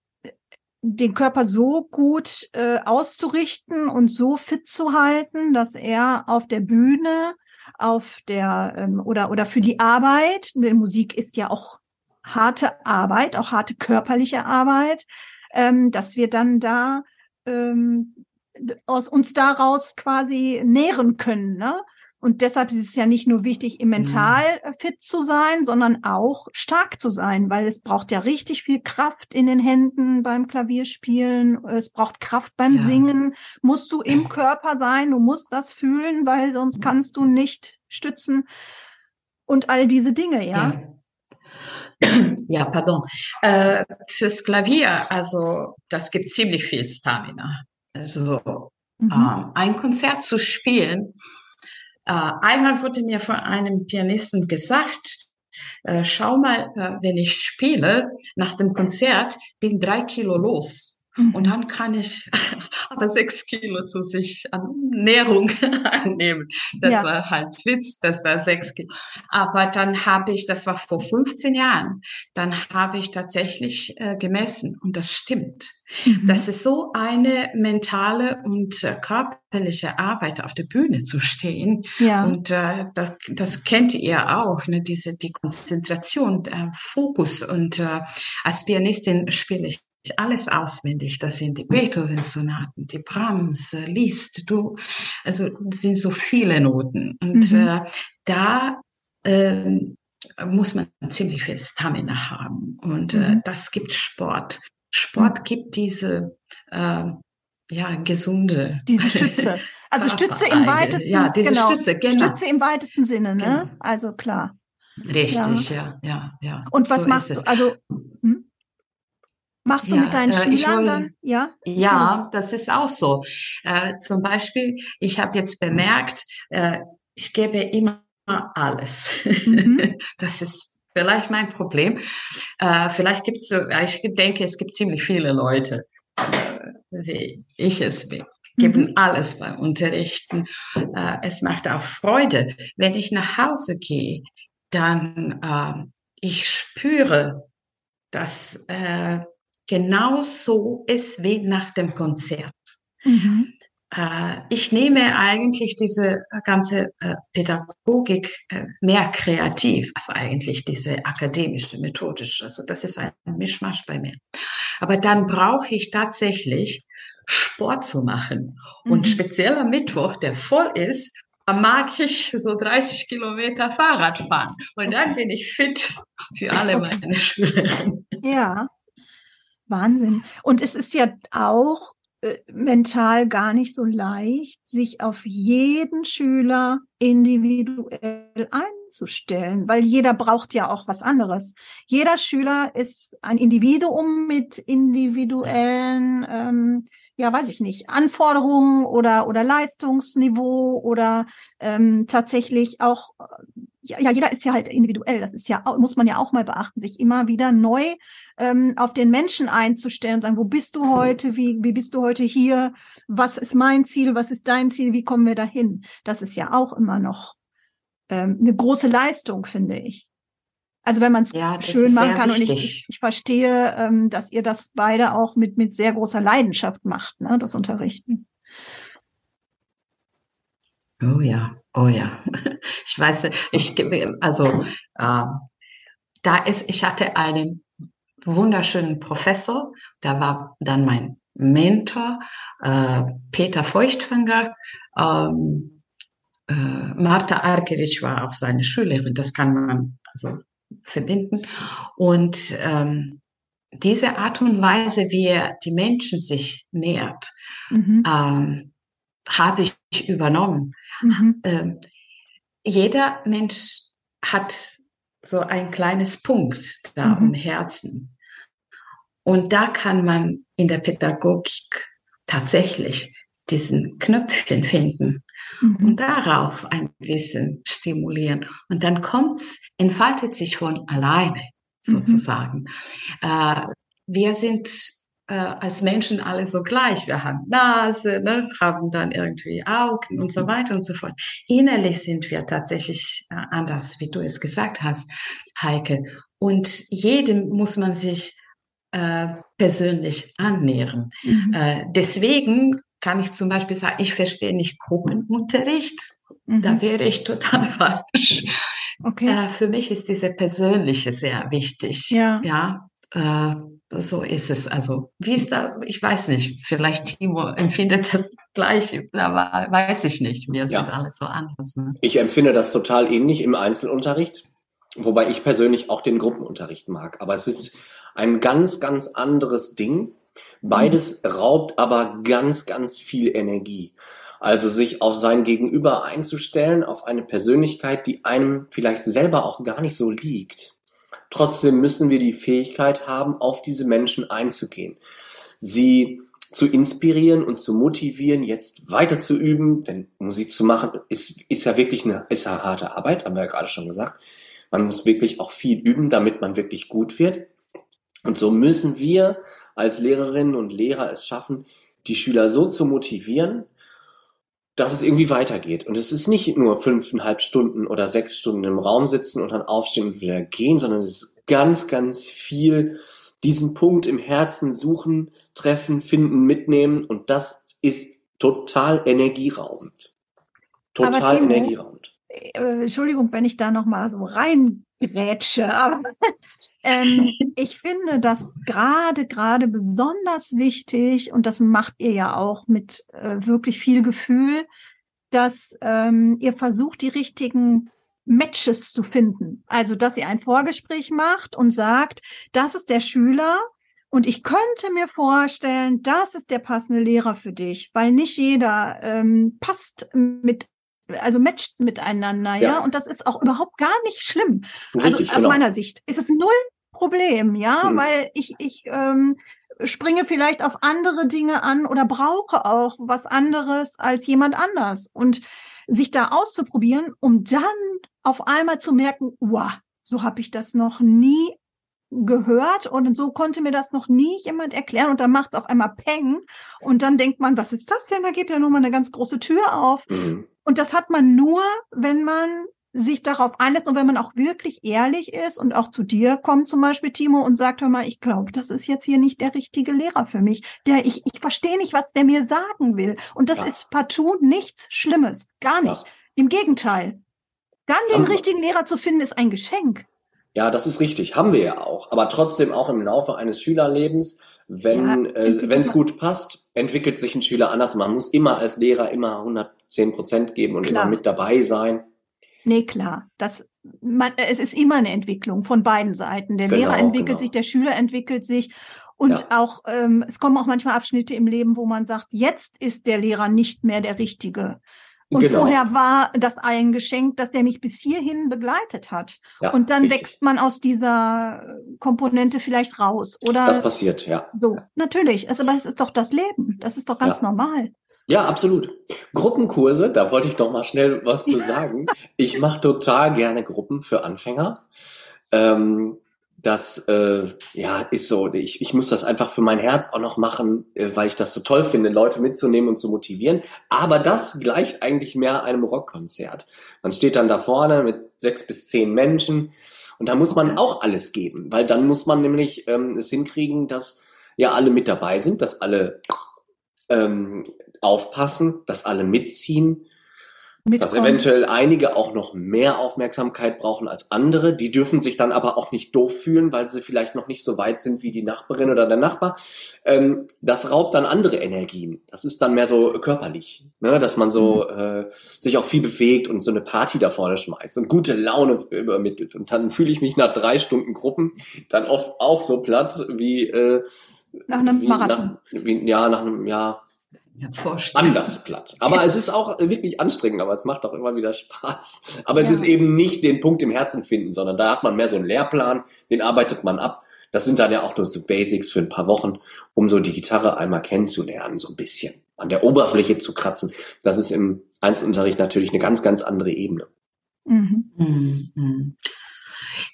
den Körper so gut äh, auszurichten und so fit zu halten, dass er auf der Bühne, auf der ähm, oder oder für die Arbeit, denn Musik ist ja auch harte Arbeit, auch harte körperliche Arbeit, ähm, dass wir dann da ähm, aus uns daraus quasi nähren können, ne? Und deshalb ist es ja nicht nur wichtig, im Mental mhm. fit zu sein, sondern auch stark zu sein, weil es braucht ja richtig viel Kraft in den Händen beim Klavierspielen. Es braucht Kraft beim ja. Singen. Musst du im Körper sein, du musst das fühlen, weil sonst kannst du nicht stützen. Und all diese Dinge, ja. ja. Ja, pardon. Äh, fürs Klavier, also das gibt ziemlich viel Stamina. Also mhm. ähm, ein Konzert zu spielen, äh, einmal wurde mir von einem Pianisten gesagt, äh, schau mal, äh, wenn ich spiele, nach dem Konzert bin drei Kilo los. Mhm. Und dann kann ich aber sechs Kilo zu sich an Nährung annehmen. Das ja. war halt Witz, dass da sechs Kilo. Aber dann habe ich, das war vor 15 Jahren, dann habe ich tatsächlich äh, gemessen und das stimmt. Mhm. Das ist so eine mentale und äh, körperliche Arbeit auf der Bühne zu stehen. Ja. Und äh, das, das kennt ihr auch, ne? diese die Konzentration, der Fokus. Und äh, als Pianistin spiele ich alles auswendig. Das sind die Beethoven-Sonaten, die Brahms, äh, Liszt, du, also sind so viele Noten. Und mhm. äh, da äh, muss man ziemlich viel Stamina haben. Und äh, mhm. äh, das gibt Sport. Sport mhm. gibt diese äh, ja gesunde diese Stütze. Also Stütze im weitesten ja diese genau, Stütze genau Stütze im weitesten Sinne, ne? Genau. Also klar. Richtig, ja, ja, ja. ja. Und was so machst du? Also hm? Machst du ja, mit deinen äh, Schülern dann? Ja, ja, das ist auch so. Äh, zum Beispiel, ich habe jetzt bemerkt, äh, ich gebe immer alles. Mhm. das ist vielleicht mein Problem. Äh, vielleicht gibt es, ich denke, es gibt ziemlich viele Leute, äh, wie ich es bin. geben mhm. alles beim Unterrichten. Äh, es macht auch Freude. Wenn ich nach Hause gehe, dann äh, ich spüre, dass äh, genau so ist wie nach dem Konzert. Mhm. Äh, ich nehme eigentlich diese ganze äh, Pädagogik äh, mehr kreativ als eigentlich diese akademische, methodische. Also das ist ein Mischmasch bei mir. Aber dann brauche ich tatsächlich Sport zu machen. Und mhm. speziell am Mittwoch, der voll ist, mag ich so 30 Kilometer Fahrrad fahren. Und dann bin ich fit für alle okay. meine Schülerinnen. Ja, Wahnsinn. Und es ist ja auch äh, mental gar nicht so leicht, sich auf jeden Schüler individuell einzustellen, weil jeder braucht ja auch was anderes. Jeder Schüler ist ein Individuum mit individuellen, ähm, ja, weiß ich nicht, Anforderungen oder oder Leistungsniveau oder ähm, tatsächlich auch ja, ja, jeder ist ja halt individuell. Das ist ja, muss man ja auch mal beachten, sich immer wieder neu ähm, auf den Menschen einzustellen, sagen, wo bist du heute, wie, wie bist du heute hier, was ist mein Ziel, was ist dein Ziel, wie kommen wir dahin? Das ist ja auch immer noch ähm, eine große Leistung, finde ich. Also wenn man es ja, schön machen kann wichtig. und ich, ich verstehe, ähm, dass ihr das beide auch mit, mit sehr großer Leidenschaft macht, ne, das Unterrichten. Oh ja, oh ja. Ich weiß, ich also äh, da ist, ich hatte einen wunderschönen Professor, der war dann mein Mentor, äh, Peter Feuchtwanger. Ähm, äh, Marta Arkewitsch war auch seine Schülerin, das kann man also verbinden. Und ähm, diese Art und Weise, wie er die Menschen sich nähert, mhm. ähm, habe ich übernommen. Mhm. Ähm, jeder Mensch hat so ein kleines Punkt da mhm. im Herzen. Und da kann man in der Pädagogik tatsächlich diesen Knöpfchen finden mhm. und darauf ein bisschen stimulieren. Und dann kommt's, entfaltet sich von alleine mhm. sozusagen. Mhm. Äh, wir sind äh, als Menschen alle so gleich. Wir haben Nase, ne, haben dann irgendwie Augen und so weiter und so fort. Innerlich sind wir tatsächlich äh, anders, wie du es gesagt hast, Heike. Und jedem muss man sich äh, persönlich annähern. Mhm. Äh, deswegen kann ich zum Beispiel sagen, ich verstehe nicht Gruppenunterricht. Mhm. Da wäre ich total falsch. Okay. Äh, für mich ist diese persönliche sehr wichtig. Ja. ja äh, so ist es. Also, wie ist da, ich weiß nicht, vielleicht Timo empfindet das gleich, aber weiß ich nicht. Wir ja. sind alle so anders. Ne? Ich empfinde das total ähnlich im Einzelunterricht, wobei ich persönlich auch den Gruppenunterricht mag. Aber es ist ein ganz, ganz anderes Ding. Beides raubt aber ganz, ganz viel Energie. Also sich auf sein Gegenüber einzustellen, auf eine Persönlichkeit, die einem vielleicht selber auch gar nicht so liegt. Trotzdem müssen wir die Fähigkeit haben, auf diese Menschen einzugehen, sie zu inspirieren und zu motivieren, jetzt weiter zu üben, denn Musik zu machen ist, ist ja wirklich eine, ist ja harte Arbeit, haben wir ja gerade schon gesagt. Man muss wirklich auch viel üben, damit man wirklich gut wird. Und so müssen wir als Lehrerinnen und Lehrer es schaffen, die Schüler so zu motivieren, dass es irgendwie weitergeht. Und es ist nicht nur fünfeinhalb Stunden oder sechs Stunden im Raum sitzen und dann aufstehen und wieder gehen, sondern es ist ganz, ganz viel diesen Punkt im Herzen suchen, treffen, finden, mitnehmen. Und das ist total energieraubend. Total Timo, energieraubend. Äh, Entschuldigung, wenn ich da nochmal so reingrätsche, aber ähm, ich finde das gerade, gerade besonders wichtig und das macht ihr ja auch mit äh, wirklich viel Gefühl, dass ähm, ihr versucht, die richtigen Matches zu finden. Also, dass ihr ein Vorgespräch macht und sagt, das ist der Schüler und ich könnte mir vorstellen, das ist der passende Lehrer für dich, weil nicht jeder ähm, passt mit also matcht miteinander, ja? ja, und das ist auch überhaupt gar nicht schlimm. Richtig, also aus genau. meiner Sicht ist es null Problem, ja, hm. weil ich ich ähm, springe vielleicht auf andere Dinge an oder brauche auch was anderes als jemand anders und sich da auszuprobieren, um dann auf einmal zu merken, wow, so habe ich das noch nie gehört und so konnte mir das noch nie jemand erklären und dann macht es auf einmal Peng und dann denkt man, was ist das denn? Da geht ja nur mal eine ganz große Tür auf. Mhm. Und das hat man nur, wenn man sich darauf einlässt und wenn man auch wirklich ehrlich ist und auch zu dir kommt zum Beispiel Timo und sagt, hör mal, ich glaube, das ist jetzt hier nicht der richtige Lehrer für mich. Der ich ich verstehe nicht, was der mir sagen will und das ja. ist partout nichts Schlimmes, gar nicht. Ja. Im Gegenteil. Dann den Aber richtigen Lehrer zu finden ist ein Geschenk. Ja, das ist richtig, haben wir ja auch. Aber trotzdem auch im Laufe eines Schülerlebens, wenn ja, äh, wenn es gut passt, entwickelt sich ein Schüler anders. Man muss immer als Lehrer immer 110 Prozent geben und Klar. immer mit dabei sein. Nee, klar. Das, man, es ist immer eine Entwicklung von beiden Seiten. Der genau, Lehrer entwickelt genau. sich, der Schüler entwickelt sich. Und ja. auch, ähm, es kommen auch manchmal Abschnitte im Leben, wo man sagt, jetzt ist der Lehrer nicht mehr der Richtige. Und genau. vorher war das ein Geschenk, dass der mich bis hierhin begleitet hat. Ja, und dann richtig. wächst man aus dieser Komponente vielleicht raus, oder? Das passiert, ja. So, natürlich. Es, aber es ist doch das Leben. Das ist doch ganz ja. normal. Ja, absolut. Gruppenkurse, da wollte ich doch mal schnell was zu sagen. Ich mache total gerne Gruppen für Anfänger. Ähm, das äh, ja ist so. Ich, ich muss das einfach für mein Herz auch noch machen, äh, weil ich das so toll finde, Leute mitzunehmen und zu motivieren. Aber das gleicht eigentlich mehr einem Rockkonzert. Man steht dann da vorne mit sechs bis zehn Menschen und da muss man auch alles geben, weil dann muss man nämlich ähm, es hinkriegen, dass ja alle mit dabei sind, dass alle ähm, aufpassen, dass alle mitziehen, Mitkommen. dass eventuell einige auch noch mehr Aufmerksamkeit brauchen als andere. Die dürfen sich dann aber auch nicht doof fühlen, weil sie vielleicht noch nicht so weit sind wie die Nachbarin oder der Nachbar. Ähm, das raubt dann andere Energien. Das ist dann mehr so körperlich, ne? dass man so mhm. äh, sich auch viel bewegt und so eine Party da vorne schmeißt und gute Laune übermittelt. Und dann fühle ich mich nach drei Stunden Gruppen dann oft auch so platt wie äh, nach einem Marathon. Nach, wie, ja, nach einem, ja, anders platt. Aber es ist auch wirklich anstrengend, aber es macht auch immer wieder Spaß. Aber ja. es ist eben nicht den Punkt im Herzen finden, sondern da hat man mehr so einen Lehrplan, den arbeitet man ab. Das sind dann ja auch nur so Basics für ein paar Wochen, um so die Gitarre einmal kennenzulernen, so ein bisschen an der Oberfläche zu kratzen. Das ist im Einzelunterricht natürlich eine ganz, ganz andere Ebene. Mhm. Mhm.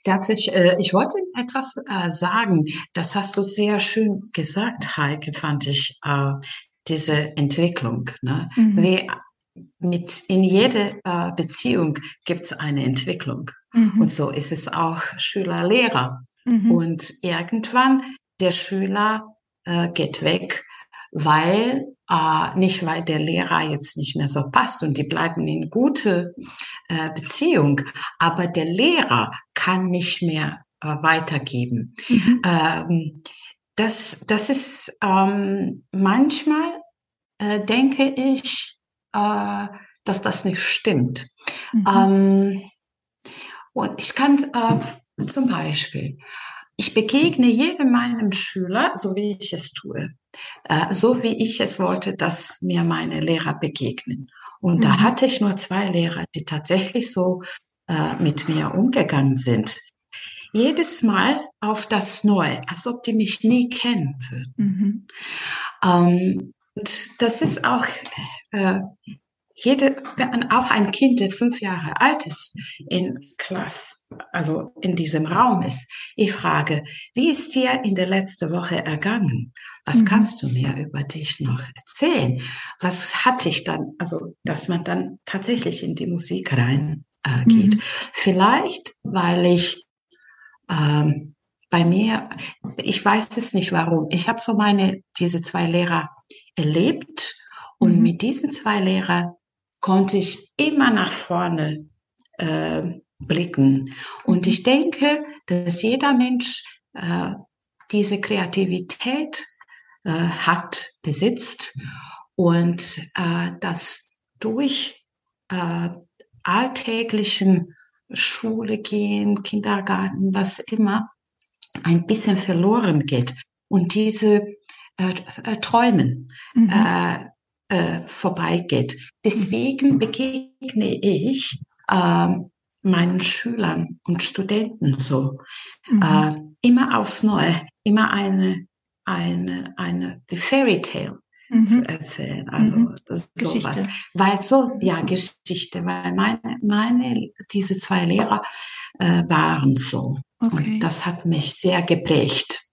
Darf ich, äh, ich wollte etwas äh, sagen. Das hast du sehr schön gesagt, Heike, fand ich. Äh, diese Entwicklung. Ne? Mhm. Wie mit in jeder äh, Beziehung gibt es eine Entwicklung. Mhm. Und so ist es auch Schüler-Lehrer. Mhm. Und irgendwann der Schüler äh, geht weg, weil äh, nicht weil der Lehrer jetzt nicht mehr so passt und die bleiben in gute äh, Beziehung, aber der Lehrer kann nicht mehr äh, weitergeben. Mhm. Ähm, das, das ist ähm, manchmal, äh, denke ich, äh, dass das nicht stimmt. Mhm. Ähm, und ich kann äh, zum Beispiel, ich begegne jedem meinem Schüler, so wie ich es tue, äh, so wie ich es wollte, dass mir meine Lehrer begegnen. Und mhm. da hatte ich nur zwei Lehrer, die tatsächlich so äh, mit mir umgegangen sind jedes Mal auf das Neue, als ob die mich nie kennen würden. Mhm. Ähm, und das ist auch äh, jede, wenn auch ein Kind, der fünf Jahre alt ist, in Klasse, also in diesem Raum ist, ich frage, wie ist dir in der letzten Woche ergangen? Was mhm. kannst du mir über dich noch erzählen? Was hatte ich dann, also, dass man dann tatsächlich in die Musik rein äh, geht. Mhm. Vielleicht, weil ich ähm, bei mir, ich weiß es nicht warum. Ich habe so meine, diese zwei Lehrer erlebt und mhm. mit diesen zwei Lehrern konnte ich immer nach vorne äh, blicken. Und ich denke, dass jeder Mensch äh, diese Kreativität äh, hat, besitzt und äh, das durch äh, alltäglichen Schule gehen, Kindergarten, was immer, ein bisschen verloren geht und diese äh, äh, Träumen mhm. äh, äh, vorbeigeht. Deswegen begegne ich äh, meinen Schülern und Studenten so mhm. äh, immer aufs Neue, immer eine eine eine Fairy Tale mhm. zu erzählen. Also mhm. sowas. Weil so, ja, Geschichte, weil meine, meine diese zwei Lehrer äh, waren so. Okay. Und das hat mich sehr geprägt.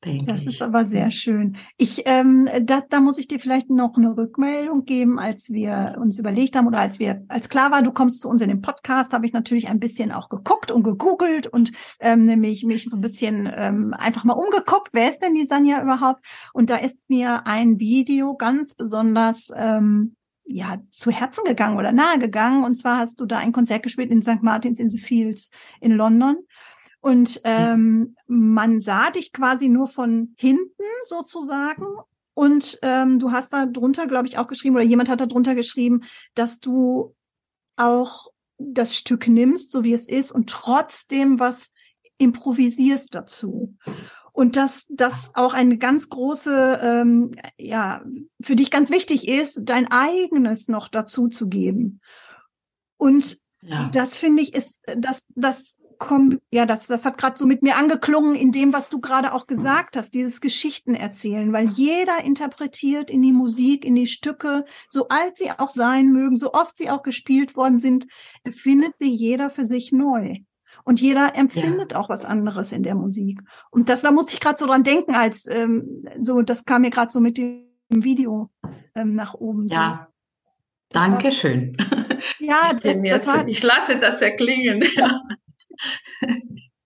Das ist aber sehr schön. Ich, ähm, da, da muss ich dir vielleicht noch eine Rückmeldung geben, als wir uns überlegt haben oder als wir, als klar war, du kommst zu uns in den Podcast, habe ich natürlich ein bisschen auch geguckt und gegoogelt und ähm, nämlich mich so ein bisschen ähm, einfach mal umgeguckt, wer ist denn die Sanja überhaupt? Und da ist mir ein Video ganz besonders ähm, ja zu Herzen gegangen oder nahe gegangen. Und zwar hast du da ein Konzert gespielt in St. Martins in the Fields in London. Und ähm, man sah dich quasi nur von hinten sozusagen. Und ähm, du hast da drunter, glaube ich, auch geschrieben, oder jemand hat da drunter geschrieben, dass du auch das Stück nimmst, so wie es ist, und trotzdem was improvisierst dazu. Und dass das auch eine ganz große, ähm, ja, für dich ganz wichtig ist, dein eigenes noch dazu zu geben. Und ja. das finde ich ist, das, das komm, ja, das, das hat gerade so mit mir angeklungen in dem, was du gerade auch gesagt hast, dieses Geschichten erzählen, weil jeder interpretiert in die Musik, in die Stücke, so alt sie auch sein mögen, so oft sie auch gespielt worden sind, findet sie jeder für sich neu. Und jeder empfindet ja. auch was anderes in der Musik. Und das, da musste ich gerade so dran denken, als ähm, so, das kam mir gerade so mit dem Video ähm, nach oben. Ja. So. Dankeschön. Ja, ich, das, das war, ich lasse das erklingen. Ja.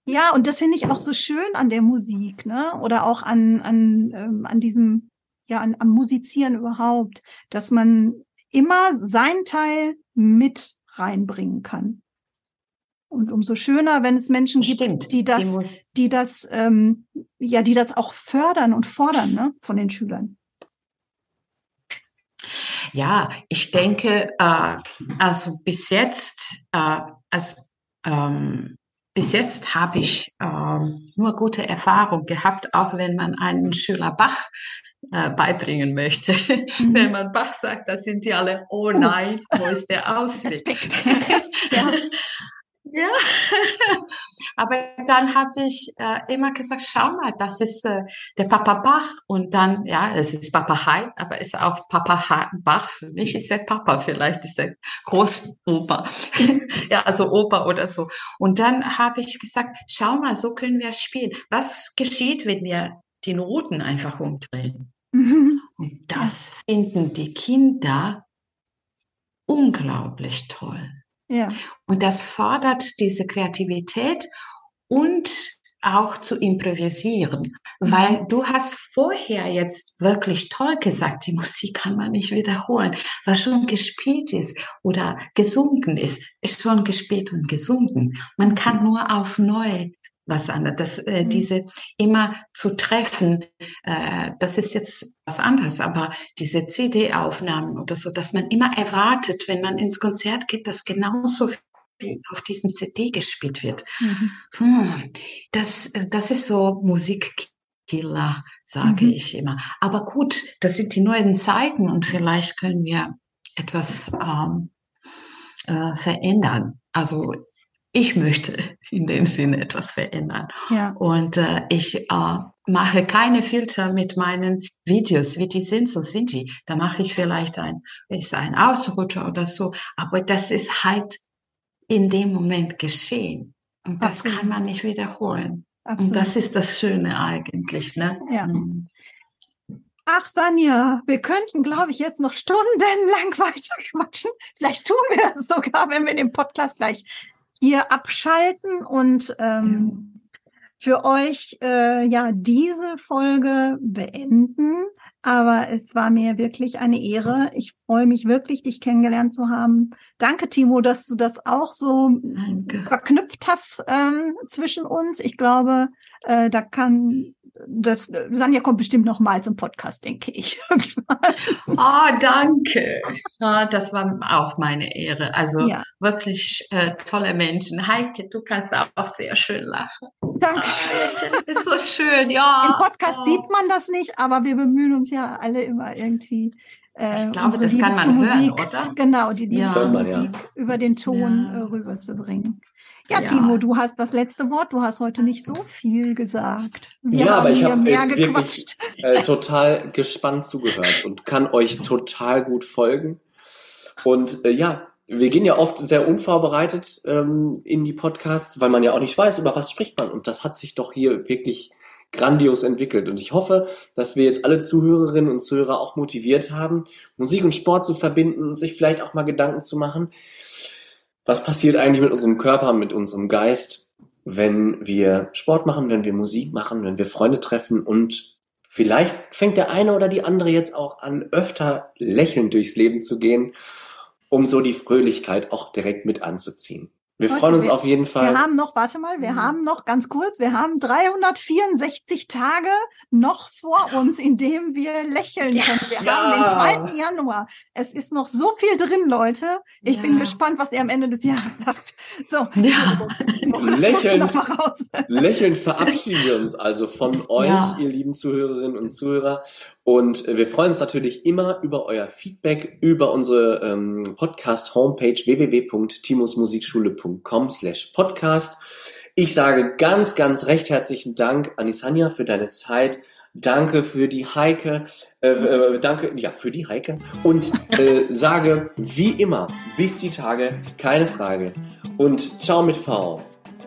Ja, und das finde ich auch so schön an der Musik, ne? Oder auch an, an, ähm, an diesem, ja, an, am Musizieren überhaupt, dass man immer seinen Teil mit reinbringen kann. Und umso schöner, wenn es Menschen Stimmt, gibt, die das, die, die das, ähm, ja, die das auch fördern und fordern, ne, von den Schülern. Ja, ich denke, äh, also bis jetzt, äh, als ähm, bis jetzt habe ich ähm, nur gute Erfahrung gehabt, auch wenn man einen Schüler Bach äh, beibringen möchte. Mhm. Wenn man Bach sagt, da sind die alle, oh, oh. nein, wo ist der Ausweg? ja. Ja, aber dann habe ich äh, immer gesagt, schau mal, das ist äh, der Papa Bach und dann, ja, es ist Papa Hai, aber ist auch Papa ha Bach. Für mich ist der Papa, vielleicht ist der Großopa, ja, also Opa oder so. Und dann habe ich gesagt, schau mal, so können wir spielen. Was geschieht, wenn wir die Noten einfach umdrehen? Mhm. Und das finden die Kinder unglaublich toll. Ja. Und das fordert diese Kreativität und auch zu improvisieren, weil mhm. du hast vorher jetzt wirklich toll gesagt, die Musik kann man nicht wiederholen, was schon gespielt ist oder gesungen ist, ist schon gespielt und gesungen. Man kann nur auf neu was anderes. Das, äh, mhm. Diese immer zu treffen, äh, das ist jetzt was anderes, aber diese CD-Aufnahmen oder so, dass man immer erwartet, wenn man ins Konzert geht, dass genauso viel auf diesem CD gespielt wird. Mhm. Hm, das, das ist so Musikkiller, sage mhm. ich immer. Aber gut, das sind die neuen Zeiten und vielleicht können wir etwas ähm, äh, verändern. Also ich möchte in dem Sinne etwas verändern. Ja. Und äh, ich äh, mache keine Filter mit meinen Videos, wie die sind, so sind die. Da mache ich vielleicht ein, ist ein Ausrutscher oder so, aber das ist halt in dem Moment geschehen. Und das Absolut. kann man nicht wiederholen. Absolut. Und das ist das Schöne eigentlich, ne? Ja. Mhm. Ach, Sanja, wir könnten, glaube ich, jetzt noch stundenlang weiter quatschen. Vielleicht tun wir das sogar, wenn wir den Podcast gleich hier abschalten und ähm, für euch äh, ja diese Folge beenden. Aber es war mir wirklich eine Ehre. Ich freue mich wirklich, dich kennengelernt zu haben. Danke, Timo, dass du das auch so Danke. verknüpft hast ähm, zwischen uns. Ich glaube, äh, da kann das Sanja kommt bestimmt noch mal zum Podcast, denke ich. oh, danke. Oh, das war auch meine Ehre. Also ja. wirklich äh, tolle Menschen. Heike, du kannst auch sehr schön lachen. Dankeschön. Oh, ist so schön, ja. Im Podcast oh. sieht man das nicht, aber wir bemühen uns ja alle immer irgendwie. Äh, ich glaube, das Liebe kann man hören, Musik, oder? Genau, die Liebe ja. zur Musik ja. über den Ton ja. Äh, rüberzubringen. Ja, ja, Timo, du hast das letzte Wort. Du hast heute nicht so viel gesagt. Wir ja, aber ich habe äh, wirklich äh, total gespannt zugehört und kann euch total gut folgen. Und äh, ja, wir gehen ja oft sehr unvorbereitet ähm, in die Podcasts, weil man ja auch nicht weiß, über was spricht man. Und das hat sich doch hier wirklich grandios entwickelt. Und ich hoffe, dass wir jetzt alle Zuhörerinnen und Zuhörer auch motiviert haben, Musik und Sport zu verbinden und sich vielleicht auch mal Gedanken zu machen, was passiert eigentlich mit unserem Körper, mit unserem Geist, wenn wir Sport machen, wenn wir Musik machen, wenn wir Freunde treffen und vielleicht fängt der eine oder die andere jetzt auch an, öfter lächelnd durchs Leben zu gehen, um so die Fröhlichkeit auch direkt mit anzuziehen. Wir Leute, freuen uns wir, auf jeden Fall. Wir haben noch, warte mal, wir mhm. haben noch ganz kurz, wir haben 364 Tage noch vor uns, in dem wir lächeln ja. können. Wir ja. haben den 2. Januar. Es ist noch so viel drin, Leute. Ich ja. bin gespannt, was ihr am Ende des Jahres sagt. So. Lächelnd, lächelnd verabschieden wir uns also von euch, ihr lieben Zuhörerinnen und Zuhörer. Und wir freuen uns natürlich immer über euer Feedback über unsere ähm, Podcast-Homepage www.timusmusikschule.com slash podcast. Ich sage ganz, ganz recht herzlichen Dank, Anisanja, für deine Zeit. Danke für die Heike, äh, äh, danke, ja, für die Heike. Und äh, sage, wie immer, bis die Tage, keine Frage. Und ciao mit V.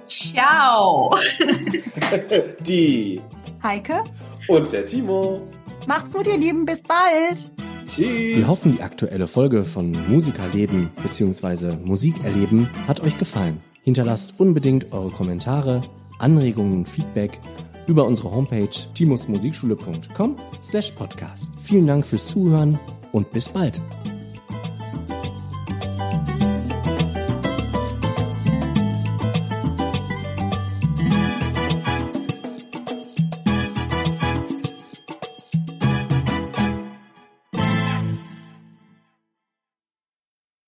Ciao. die Heike und der Timo. Macht's gut, ihr Lieben. Bis bald. Tschüss. Wir hoffen, die aktuelle Folge von Musikerleben bzw. Musikerleben hat euch gefallen. Hinterlasst unbedingt eure Kommentare, Anregungen und Feedback über unsere Homepage timusmusikschule.com slash podcast. Vielen Dank fürs Zuhören und bis bald.